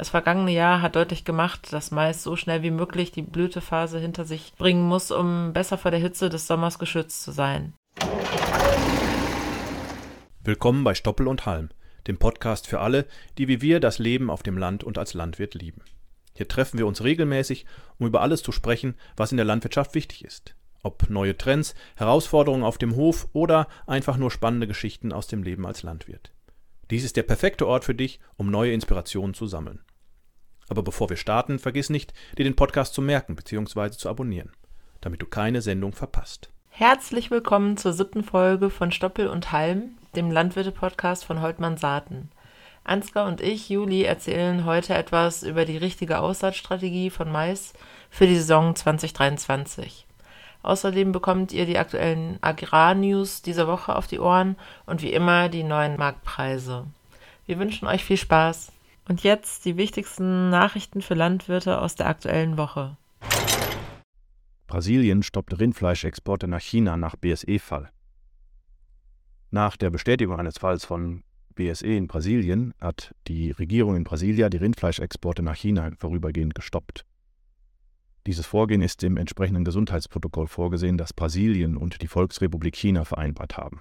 Das vergangene Jahr hat deutlich gemacht, dass Mais so schnell wie möglich die Blütephase hinter sich bringen muss, um besser vor der Hitze des Sommers geschützt zu sein. Willkommen bei Stoppel und Halm, dem Podcast für alle, die wie wir das Leben auf dem Land und als Landwirt lieben. Hier treffen wir uns regelmäßig, um über alles zu sprechen, was in der Landwirtschaft wichtig ist. Ob neue Trends, Herausforderungen auf dem Hof oder einfach nur spannende Geschichten aus dem Leben als Landwirt. Dies ist der perfekte Ort für dich, um neue Inspirationen zu sammeln. Aber bevor wir starten, vergiss nicht, dir den Podcast zu merken bzw. zu abonnieren, damit du keine Sendung verpasst. Herzlich willkommen zur siebten Folge von Stoppel und Halm, dem Landwirte-Podcast von Holtmann Saaten. Ansgar und ich, Juli, erzählen heute etwas über die richtige Aussaatstrategie von Mais für die Saison 2023. Außerdem bekommt ihr die aktuellen Agrar-News dieser Woche auf die Ohren und wie immer die neuen Marktpreise. Wir wünschen euch viel Spaß. Und jetzt die wichtigsten Nachrichten für Landwirte aus der aktuellen Woche. Brasilien stoppt Rindfleischexporte nach China nach BSE-Fall. Nach der Bestätigung eines Falls von BSE in Brasilien hat die Regierung in Brasilia die Rindfleischexporte nach China vorübergehend gestoppt. Dieses Vorgehen ist im entsprechenden Gesundheitsprotokoll vorgesehen, das Brasilien und die Volksrepublik China vereinbart haben.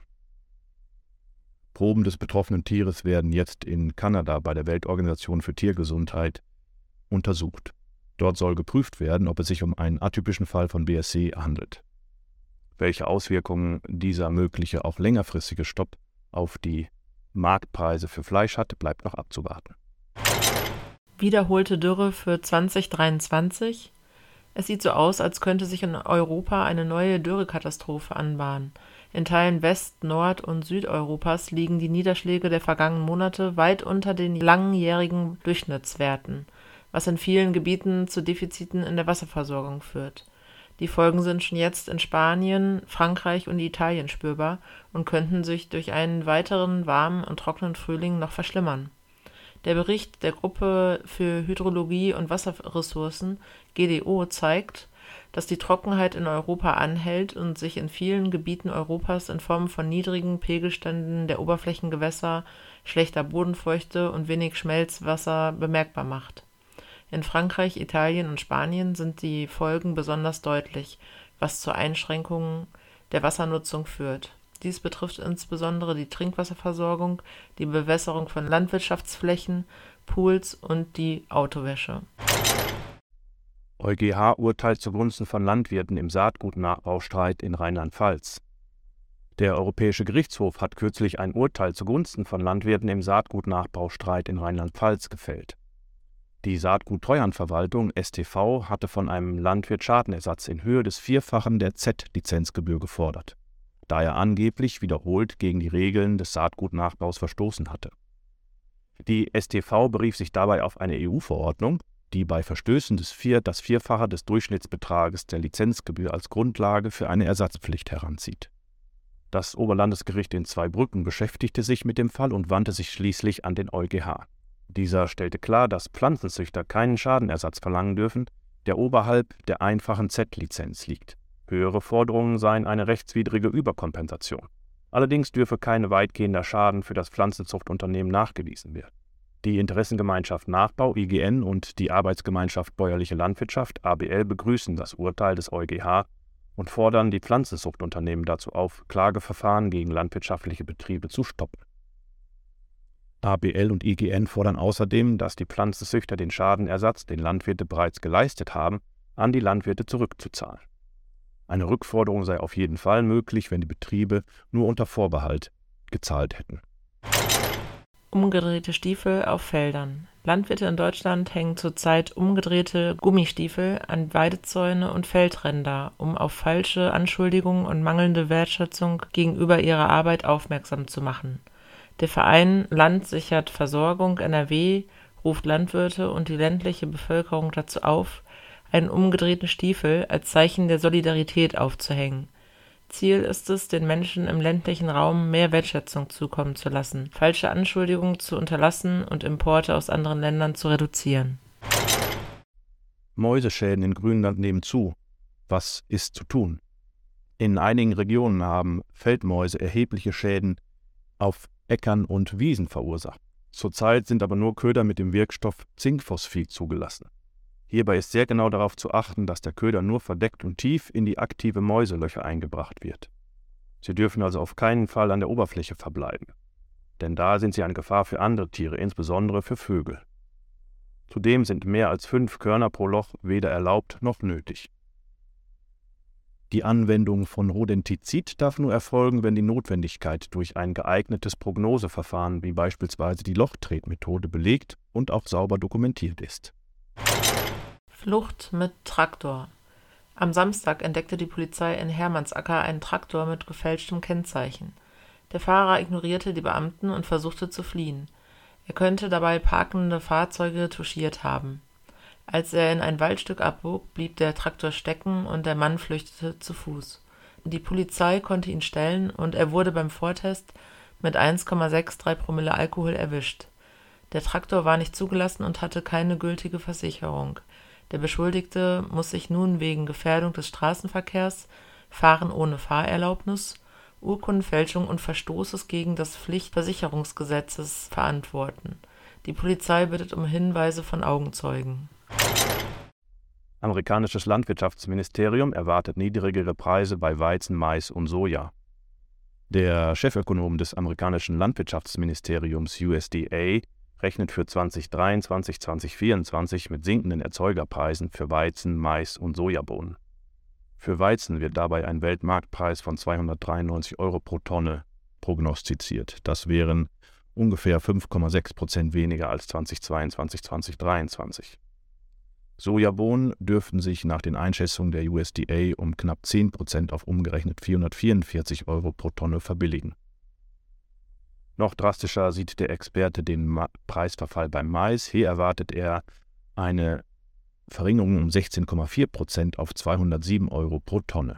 Proben des betroffenen Tieres werden jetzt in Kanada bei der Weltorganisation für Tiergesundheit untersucht. Dort soll geprüft werden, ob es sich um einen atypischen Fall von BSC handelt. Welche Auswirkungen dieser mögliche auch längerfristige Stopp auf die Marktpreise für Fleisch hat, bleibt noch abzuwarten. Wiederholte Dürre für 2023. Es sieht so aus, als könnte sich in Europa eine neue Dürrekatastrophe anbahnen. In Teilen West-, Nord- und Südeuropas liegen die Niederschläge der vergangenen Monate weit unter den langjährigen Durchschnittswerten, was in vielen Gebieten zu Defiziten in der Wasserversorgung führt. Die Folgen sind schon jetzt in Spanien, Frankreich und Italien spürbar und könnten sich durch einen weiteren warmen und trockenen Frühling noch verschlimmern. Der Bericht der Gruppe für Hydrologie und Wasserressourcen GDO zeigt dass die Trockenheit in Europa anhält und sich in vielen Gebieten Europas in Form von niedrigen Pegelständen der Oberflächengewässer, schlechter Bodenfeuchte und wenig Schmelzwasser bemerkbar macht. In Frankreich, Italien und Spanien sind die Folgen besonders deutlich, was zu Einschränkungen der Wassernutzung führt. Dies betrifft insbesondere die Trinkwasserversorgung, die Bewässerung von Landwirtschaftsflächen, Pools und die Autowäsche. EuGH urteilt zugunsten von Landwirten im Saatgutnachbaustreit in Rheinland-Pfalz. Der Europäische Gerichtshof hat kürzlich ein Urteil zugunsten von Landwirten im Saatgutnachbaustreit in Rheinland-Pfalz gefällt. Die Saatguttreuhandverwaltung STV hatte von einem Landwirt Schadenersatz in Höhe des Vierfachen der Z-Lizenzgebühr gefordert, da er angeblich wiederholt gegen die Regeln des Saatgutnachbaus verstoßen hatte. Die STV berief sich dabei auf eine EU-Verordnung, die bei Verstößen des Vier das Vierfache des Durchschnittsbetrages der Lizenzgebühr als Grundlage für eine Ersatzpflicht heranzieht. Das Oberlandesgericht in Zweibrücken beschäftigte sich mit dem Fall und wandte sich schließlich an den EuGH. Dieser stellte klar, dass Pflanzenzüchter keinen Schadenersatz verlangen dürfen, der oberhalb der einfachen Z-Lizenz liegt. Höhere Forderungen seien eine rechtswidrige Überkompensation. Allerdings dürfe kein weitgehender Schaden für das Pflanzenzuchtunternehmen nachgewiesen werden. Die Interessengemeinschaft Nachbau IGN und die Arbeitsgemeinschaft Bäuerliche Landwirtschaft ABL begrüßen das Urteil des EuGH und fordern die Pflanzenzuchtunternehmen dazu auf, Klageverfahren gegen landwirtschaftliche Betriebe zu stoppen. ABL und IGN fordern außerdem, dass die Pflanzenzüchter den Schadenersatz, den Landwirte bereits geleistet haben, an die Landwirte zurückzuzahlen. Eine Rückforderung sei auf jeden Fall möglich, wenn die Betriebe nur unter Vorbehalt gezahlt hätten. Umgedrehte Stiefel auf Feldern. Landwirte in Deutschland hängen zurzeit umgedrehte Gummistiefel an Weidezäune und Feldränder, um auf falsche Anschuldigungen und mangelnde Wertschätzung gegenüber ihrer Arbeit aufmerksam zu machen. Der Verein Land sichert Versorgung NRW ruft Landwirte und die ländliche Bevölkerung dazu auf, einen umgedrehten Stiefel als Zeichen der Solidarität aufzuhängen Ziel ist es, den Menschen im ländlichen Raum mehr Wertschätzung zukommen zu lassen, falsche Anschuldigungen zu unterlassen und Importe aus anderen Ländern zu reduzieren. Mäuseschäden in Grünland nehmen zu. Was ist zu tun? In einigen Regionen haben Feldmäuse erhebliche Schäden auf Äckern und Wiesen verursacht. Zurzeit sind aber nur Köder mit dem Wirkstoff Zinkphosphid zugelassen. Hierbei ist sehr genau darauf zu achten, dass der Köder nur verdeckt und tief in die aktive Mäuselöcher eingebracht wird. Sie dürfen also auf keinen Fall an der Oberfläche verbleiben, denn da sind sie eine Gefahr für andere Tiere, insbesondere für Vögel. Zudem sind mehr als fünf Körner pro Loch weder erlaubt noch nötig. Die Anwendung von Rodentizid darf nur erfolgen, wenn die Notwendigkeit durch ein geeignetes Prognoseverfahren wie beispielsweise die Lochtretmethode belegt und auch sauber dokumentiert ist. Flucht mit Traktor. Am Samstag entdeckte die Polizei in Hermannsacker einen Traktor mit gefälschtem Kennzeichen. Der Fahrer ignorierte die Beamten und versuchte zu fliehen. Er könnte dabei parkende Fahrzeuge touchiert haben. Als er in ein Waldstück abbog, blieb der Traktor stecken und der Mann flüchtete zu Fuß. Die Polizei konnte ihn stellen und er wurde beim Vortest mit 1,63 Promille Alkohol erwischt. Der Traktor war nicht zugelassen und hatte keine gültige Versicherung. Der Beschuldigte muss sich nun wegen Gefährdung des Straßenverkehrs, Fahren ohne Fahrerlaubnis, Urkundenfälschung und Verstoßes gegen das Pflichtversicherungsgesetzes verantworten. Die Polizei bittet um Hinweise von Augenzeugen Amerikanisches Landwirtschaftsministerium erwartet niedrigere Preise bei Weizen, Mais und Soja. Der Chefökonom des amerikanischen Landwirtschaftsministeriums USDA rechnet für 2023/2024 mit sinkenden Erzeugerpreisen für Weizen, Mais und Sojabohnen. Für Weizen wird dabei ein Weltmarktpreis von 293 Euro pro Tonne prognostiziert. Das wären ungefähr 5,6 Prozent weniger als 2022/2023. Sojabohnen dürften sich nach den Einschätzungen der USDA um knapp 10 Prozent auf umgerechnet 444 Euro pro Tonne verbilligen. Noch drastischer sieht der Experte den Ma Preisverfall beim Mais. Hier erwartet er eine Verringerung um 16,4 Prozent auf 207 Euro pro Tonne.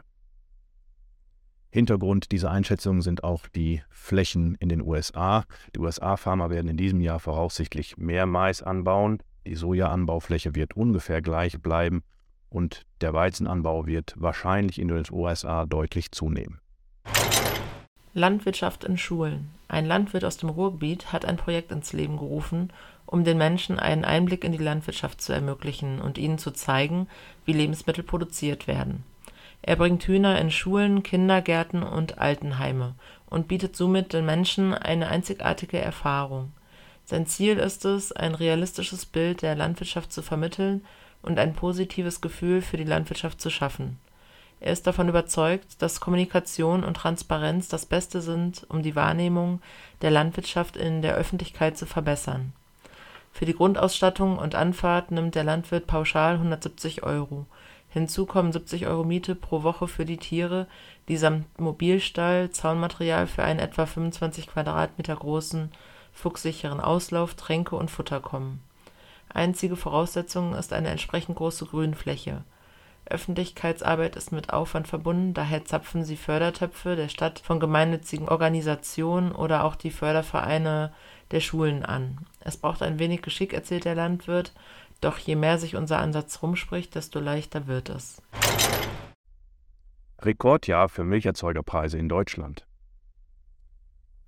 Hintergrund dieser Einschätzungen sind auch die Flächen in den USA. Die USA-Farmer werden in diesem Jahr voraussichtlich mehr Mais anbauen die Sojaanbaufläche wird ungefähr gleich bleiben und der Weizenanbau wird wahrscheinlich in den USA deutlich zunehmen. Landwirtschaft in Schulen. Ein Landwirt aus dem Ruhrgebiet hat ein Projekt ins Leben gerufen, um den Menschen einen Einblick in die Landwirtschaft zu ermöglichen und ihnen zu zeigen, wie Lebensmittel produziert werden. Er bringt Hühner in Schulen, Kindergärten und Altenheime und bietet somit den Menschen eine einzigartige Erfahrung. Sein Ziel ist es, ein realistisches Bild der Landwirtschaft zu vermitteln und ein positives Gefühl für die Landwirtschaft zu schaffen. Er ist davon überzeugt, dass Kommunikation und Transparenz das Beste sind, um die Wahrnehmung der Landwirtschaft in der Öffentlichkeit zu verbessern. Für die Grundausstattung und Anfahrt nimmt der Landwirt pauschal 170 Euro. Hinzu kommen 70 Euro Miete pro Woche für die Tiere, die samt Mobilstall, Zaunmaterial für einen etwa 25 Quadratmeter großen fuchssicheren Auslauf, Tränke und Futter kommen. Einzige Voraussetzung ist eine entsprechend große Grünfläche. Öffentlichkeitsarbeit ist mit Aufwand verbunden, daher zapfen sie Fördertöpfe der Stadt von gemeinnützigen Organisationen oder auch die Fördervereine der Schulen an. Es braucht ein wenig Geschick, erzählt der Landwirt, doch je mehr sich unser Ansatz rumspricht, desto leichter wird es. Rekordjahr für Milcherzeugerpreise in Deutschland.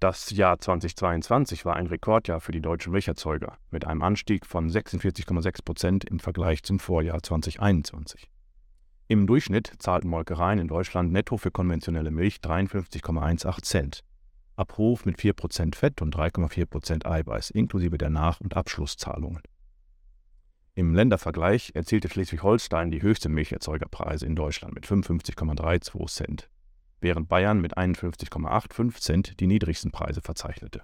Das Jahr 2022 war ein Rekordjahr für die deutschen Milcherzeuger mit einem Anstieg von 46,6 Prozent im Vergleich zum Vorjahr 2021. Im Durchschnitt zahlten Molkereien in Deutschland netto für konventionelle Milch 53,18 Cent. Abruf mit 4% Fett und 3,4% Eiweiß inklusive der Nach- und Abschlusszahlungen. Im Ländervergleich erzielte Schleswig-Holstein die höchste Milcherzeugerpreise in Deutschland mit 55,32 Cent während Bayern mit 51,85 Cent die niedrigsten Preise verzeichnete.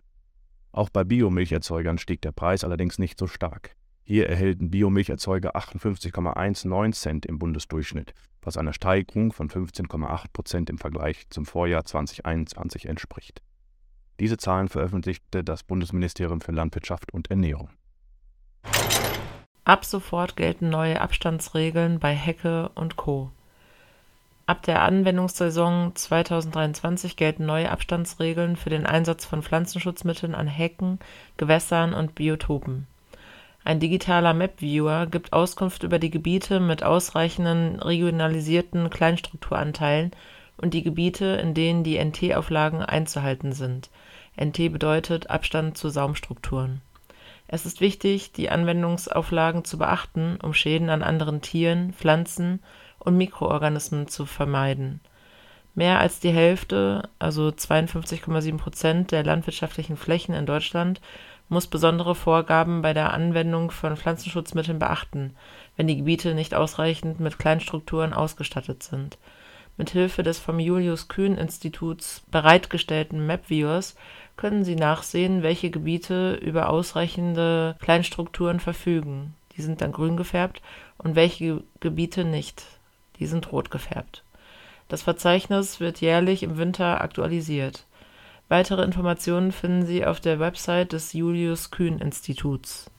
Auch bei Biomilcherzeugern stieg der Preis allerdings nicht so stark. Hier erhielten Biomilcherzeuger 58,19 Cent im Bundesdurchschnitt, was einer Steigerung von 15,8 Prozent im Vergleich zum Vorjahr 2021 entspricht. Diese Zahlen veröffentlichte das Bundesministerium für Landwirtschaft und Ernährung. Ab sofort gelten neue Abstandsregeln bei Hecke und Co. Ab der Anwendungssaison 2023 gelten neue Abstandsregeln für den Einsatz von Pflanzenschutzmitteln an Hecken, Gewässern und Biotopen. Ein digitaler Map-Viewer gibt Auskunft über die Gebiete mit ausreichenden regionalisierten Kleinstrukturanteilen und die Gebiete, in denen die NT-Auflagen einzuhalten sind. NT bedeutet Abstand zu Saumstrukturen Es ist wichtig, die Anwendungsauflagen zu beachten, um Schäden an anderen Tieren, Pflanzen und Mikroorganismen zu vermeiden. Mehr als die Hälfte, also 52,7 Prozent der landwirtschaftlichen Flächen in Deutschland, muss besondere Vorgaben bei der Anwendung von Pflanzenschutzmitteln beachten, wenn die Gebiete nicht ausreichend mit Kleinstrukturen ausgestattet sind. Mithilfe des vom Julius-Kühn-Instituts bereitgestellten Mapviewers können Sie nachsehen, welche Gebiete über ausreichende Kleinstrukturen verfügen (die sind dann grün gefärbt) und welche Gebiete nicht (die sind rot gefärbt). Das Verzeichnis wird jährlich im Winter aktualisiert. Weitere Informationen finden Sie auf der Website des Julius-Kühn-Instituts.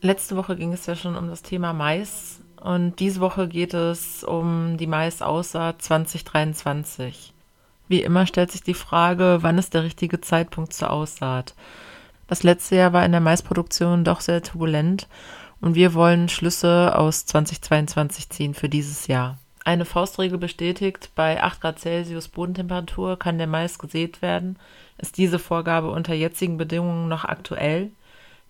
Letzte Woche ging es ja schon um das Thema Mais und diese Woche geht es um die Maisaussaat 2023. Wie immer stellt sich die Frage, wann ist der richtige Zeitpunkt zur Aussaat? Das letzte Jahr war in der Maisproduktion doch sehr turbulent und wir wollen Schlüsse aus 2022 ziehen für dieses Jahr. Eine Faustregel bestätigt, bei 8 Grad Celsius Bodentemperatur kann der Mais gesät werden. Ist diese Vorgabe unter jetzigen Bedingungen noch aktuell?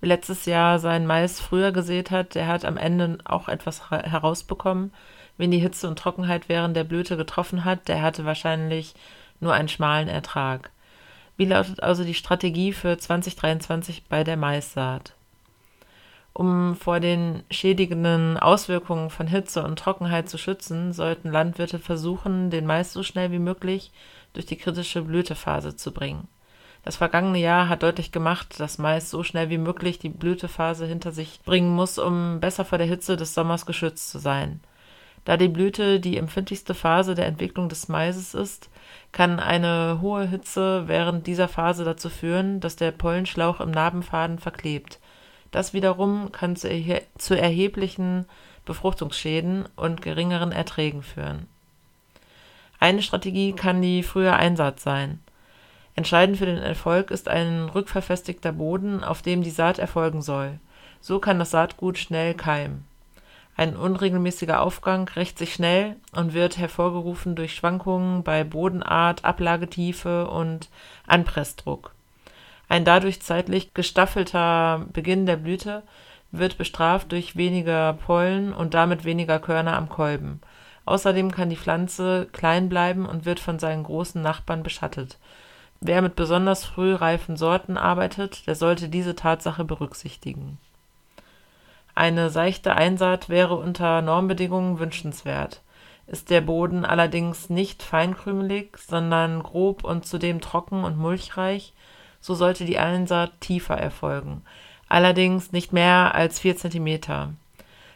Wer letztes Jahr seinen Mais früher gesät hat, der hat am Ende auch etwas herausbekommen. Wen die Hitze und Trockenheit während der Blüte getroffen hat, der hatte wahrscheinlich nur einen schmalen Ertrag. Wie lautet also die Strategie für 2023 bei der Maissaat? Um vor den schädigenden Auswirkungen von Hitze und Trockenheit zu schützen, sollten Landwirte versuchen, den Mais so schnell wie möglich durch die kritische Blütephase zu bringen. Das vergangene Jahr hat deutlich gemacht, dass Mais so schnell wie möglich die Blütephase hinter sich bringen muss, um besser vor der Hitze des Sommers geschützt zu sein. Da die Blüte die empfindlichste Phase der Entwicklung des Maises ist, kann eine hohe Hitze während dieser Phase dazu führen, dass der Pollenschlauch im Narbenfaden verklebt. Das wiederum kann zu, erhe zu erheblichen Befruchtungsschäden und geringeren Erträgen führen. Eine Strategie kann die frühe Einsaat sein. Entscheidend für den Erfolg ist ein rückverfestigter Boden, auf dem die Saat erfolgen soll. So kann das Saatgut schnell keimen. Ein unregelmäßiger Aufgang rächt sich schnell und wird hervorgerufen durch Schwankungen bei Bodenart, Ablagetiefe und Anpressdruck. Ein dadurch zeitlich gestaffelter Beginn der Blüte wird bestraft durch weniger Pollen und damit weniger Körner am Kolben. Außerdem kann die Pflanze klein bleiben und wird von seinen großen Nachbarn beschattet Wer mit besonders früh reifen Sorten arbeitet, der sollte diese Tatsache berücksichtigen. Eine seichte Einsaat wäre unter Normbedingungen wünschenswert. Ist der Boden allerdings nicht feinkrümelig, sondern grob und zudem trocken und mulchreich, so sollte die Einsaat tiefer erfolgen, allerdings nicht mehr als 4 cm.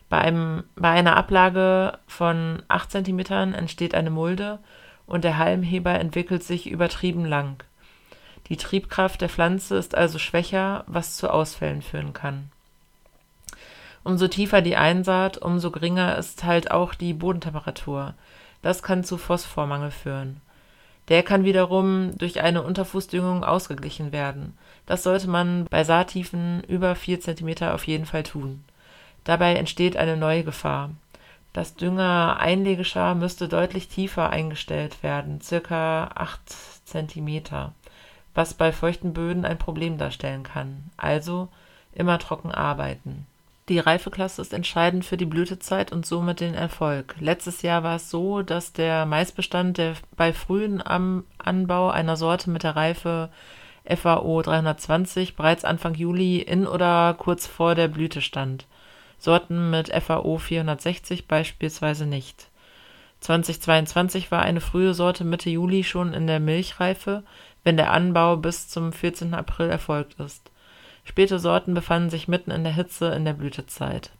Bei, einem, bei einer Ablage von 8 cm entsteht eine Mulde und der Halmheber entwickelt sich übertrieben lang. Die Triebkraft der Pflanze ist also schwächer, was zu Ausfällen führen kann. Umso tiefer die Einsaat, umso geringer ist halt auch die Bodentemperatur. Das kann zu Phosphormangel führen. Der kann wiederum durch eine Unterfußdüngung ausgeglichen werden. Das sollte man bei Saattiefen über 4 cm auf jeden Fall tun. Dabei entsteht eine neue Gefahr. Das Dünger-Einlegeschar müsste deutlich tiefer eingestellt werden, circa 8 cm was bei feuchten Böden ein Problem darstellen kann, also immer trocken arbeiten. Die Reifeklasse ist entscheidend für die Blütezeit und somit den Erfolg. Letztes Jahr war es so, dass der Maisbestand der bei frühen Anbau einer Sorte mit der Reife FAO 320 bereits Anfang Juli in oder kurz vor der Blüte stand. Sorten mit FAO 460 beispielsweise nicht. 2022 war eine frühe Sorte Mitte Juli schon in der Milchreife, wenn der Anbau bis zum 14. April erfolgt ist. Späte Sorten befanden sich mitten in der Hitze in der Blütezeit.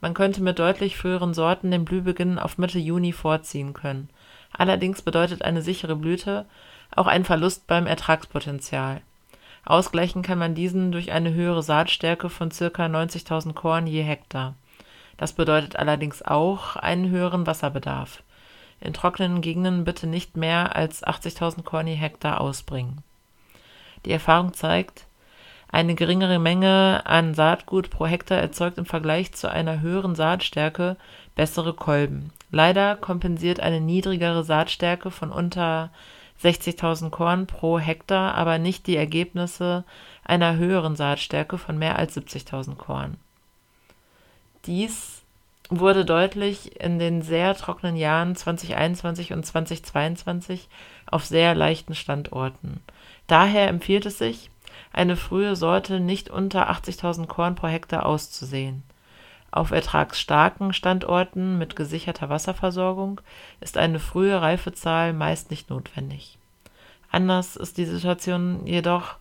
Man könnte mit deutlich früheren Sorten den Blühbeginn auf Mitte Juni vorziehen können. Allerdings bedeutet eine sichere Blüte auch einen Verlust beim Ertragspotenzial. Ausgleichen kann man diesen durch eine höhere Saatstärke von ca. 90.000 Korn je Hektar. Das bedeutet allerdings auch einen höheren Wasserbedarf in trockenen Gegenden bitte nicht mehr als 80.000 Korn je Hektar ausbringen. Die Erfahrung zeigt, eine geringere Menge an Saatgut pro Hektar erzeugt im Vergleich zu einer höheren Saatstärke bessere Kolben. Leider kompensiert eine niedrigere Saatstärke von unter 60.000 Korn pro Hektar aber nicht die Ergebnisse einer höheren Saatstärke von mehr als 70.000 Korn. Dies wurde deutlich in den sehr trockenen Jahren 2021 und 2022 auf sehr leichten Standorten. Daher empfiehlt es sich, eine frühe Sorte nicht unter 80.000 Korn pro Hektar auszusehen. Auf ertragsstarken Standorten mit gesicherter Wasserversorgung ist eine frühe Reifezahl meist nicht notwendig. Anders ist die Situation jedoch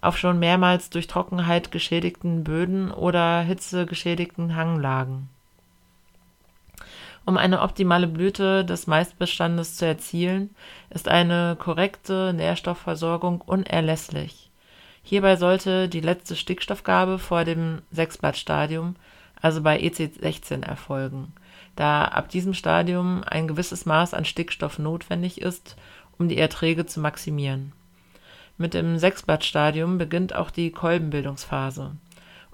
auf schon mehrmals durch Trockenheit geschädigten Böden oder Hitze geschädigten Hanglagen. Um eine optimale Blüte des Maisbestandes zu erzielen, ist eine korrekte Nährstoffversorgung unerlässlich. Hierbei sollte die letzte Stickstoffgabe vor dem Sechsblattstadium, also bei EC16, erfolgen, da ab diesem Stadium ein gewisses Maß an Stickstoff notwendig ist, um die Erträge zu maximieren. Mit dem Sechsblattstadium beginnt auch die Kolbenbildungsphase.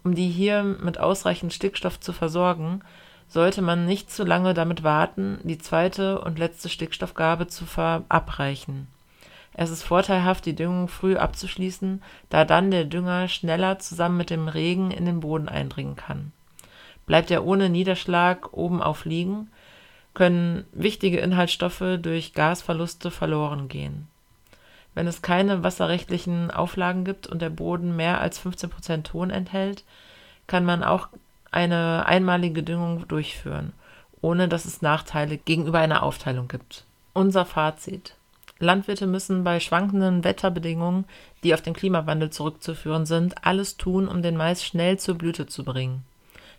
Um die hier mit ausreichend Stickstoff zu versorgen, sollte man nicht zu lange damit warten, die zweite und letzte Stickstoffgabe zu verabreichen. Es ist vorteilhaft, die Düngung früh abzuschließen, da dann der Dünger schneller zusammen mit dem Regen in den Boden eindringen kann. Bleibt er ohne Niederschlag oben auf liegen, können wichtige Inhaltsstoffe durch Gasverluste verloren gehen. Wenn es keine wasserrechtlichen Auflagen gibt und der Boden mehr als 15% Ton enthält, kann man auch eine einmalige Düngung durchführen, ohne dass es Nachteile gegenüber einer Aufteilung gibt. Unser Fazit. Landwirte müssen bei schwankenden Wetterbedingungen, die auf den Klimawandel zurückzuführen sind, alles tun, um den Mais schnell zur Blüte zu bringen.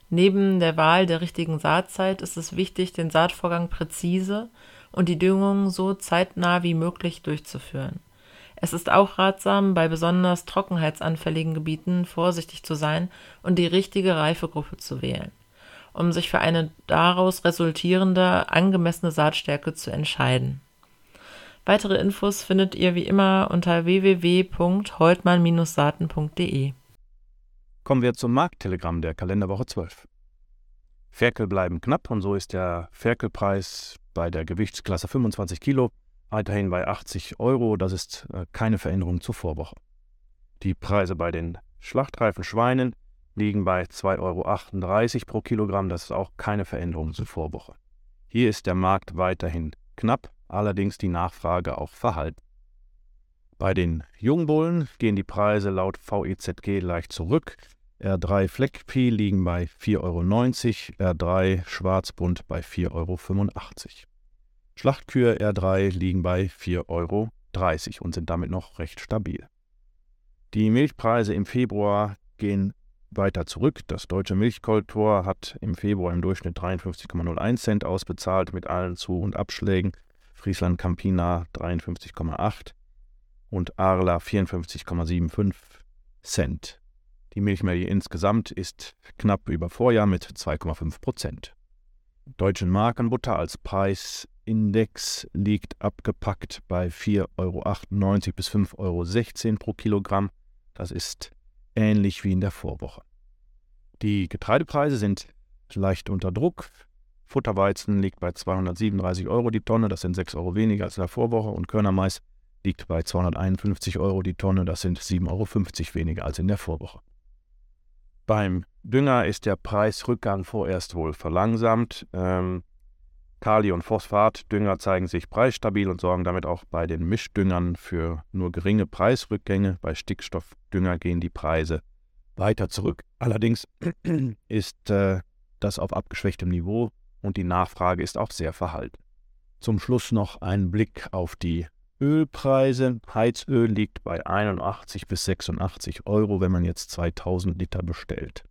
Neben der Wahl der richtigen Saatzeit ist es wichtig, den Saatvorgang präzise und die Düngung so zeitnah wie möglich durchzuführen. Es ist auch ratsam, bei besonders trockenheitsanfälligen Gebieten vorsichtig zu sein und die richtige Reifegruppe zu wählen, um sich für eine daraus resultierende angemessene Saatstärke zu entscheiden. Weitere Infos findet ihr wie immer unter www.holtmann-saaten.de. Kommen wir zum Markttelegramm der Kalenderwoche 12. Ferkel bleiben knapp und so ist der Ferkelpreis bei der Gewichtsklasse 25 Kilo weiterhin bei 80 Euro. Das ist äh, keine Veränderung zur Vorwoche. Die Preise bei den schlachtreifen Schweinen liegen bei 2,38 Euro pro Kilogramm. Das ist auch keine Veränderung zur Vorwoche. Hier ist der Markt weiterhin knapp, allerdings die Nachfrage auch verhalten. Bei den Jungbullen gehen die Preise laut VEZG leicht zurück. R3 Fleckvieh liegen bei 4,90 Euro, R3 Schwarzbund bei 4,85 Euro. Schlachtkühe R3 liegen bei 4,30 Euro und sind damit noch recht stabil. Die Milchpreise im Februar gehen weiter zurück. Das deutsche Milchkoltor hat im Februar im Durchschnitt 53,01 Cent ausbezahlt mit allen Zu- und Abschlägen. Friesland Campina 53,8 und Arla 54,75 Cent. Die Milchmenge insgesamt ist knapp über Vorjahr mit 2,5 Prozent. Deutschen Markenbutter als Preis Index liegt abgepackt bei 4,98 Euro bis 5,16 Euro pro Kilogramm. Das ist ähnlich wie in der Vorwoche. Die Getreidepreise sind leicht unter Druck. Futterweizen liegt bei 237 Euro die Tonne, das sind 6 Euro weniger als in der Vorwoche. Und Körnermais liegt bei 251 Euro die Tonne, das sind 7,50 Euro weniger als in der Vorwoche. Beim Dünger ist der Preisrückgang vorerst wohl verlangsamt. Ähm, Kali- und Phosphatdünger zeigen sich preisstabil und sorgen damit auch bei den Mischdüngern für nur geringe Preisrückgänge. Bei Stickstoffdünger gehen die Preise weiter zurück. Allerdings ist äh, das auf abgeschwächtem Niveau und die Nachfrage ist auch sehr verhalten. Zum Schluss noch ein Blick auf die Ölpreise. Heizöl liegt bei 81 bis 86 Euro, wenn man jetzt 2000 Liter bestellt.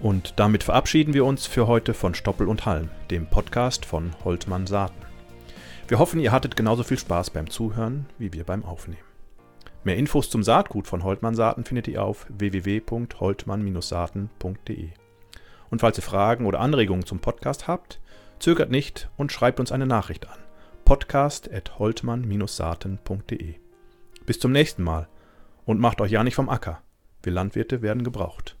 Und damit verabschieden wir uns für heute von Stoppel und Halm, dem Podcast von Holtmann Saaten. Wir hoffen, ihr hattet genauso viel Spaß beim Zuhören wie wir beim Aufnehmen. Mehr Infos zum Saatgut von Holtmann Saaten findet ihr auf www.holtmann-saaten.de. Und falls ihr Fragen oder Anregungen zum Podcast habt, zögert nicht und schreibt uns eine Nachricht an. podcast.holtmann-saaten.de. Bis zum nächsten Mal und macht euch ja nicht vom Acker. Wir Landwirte werden gebraucht.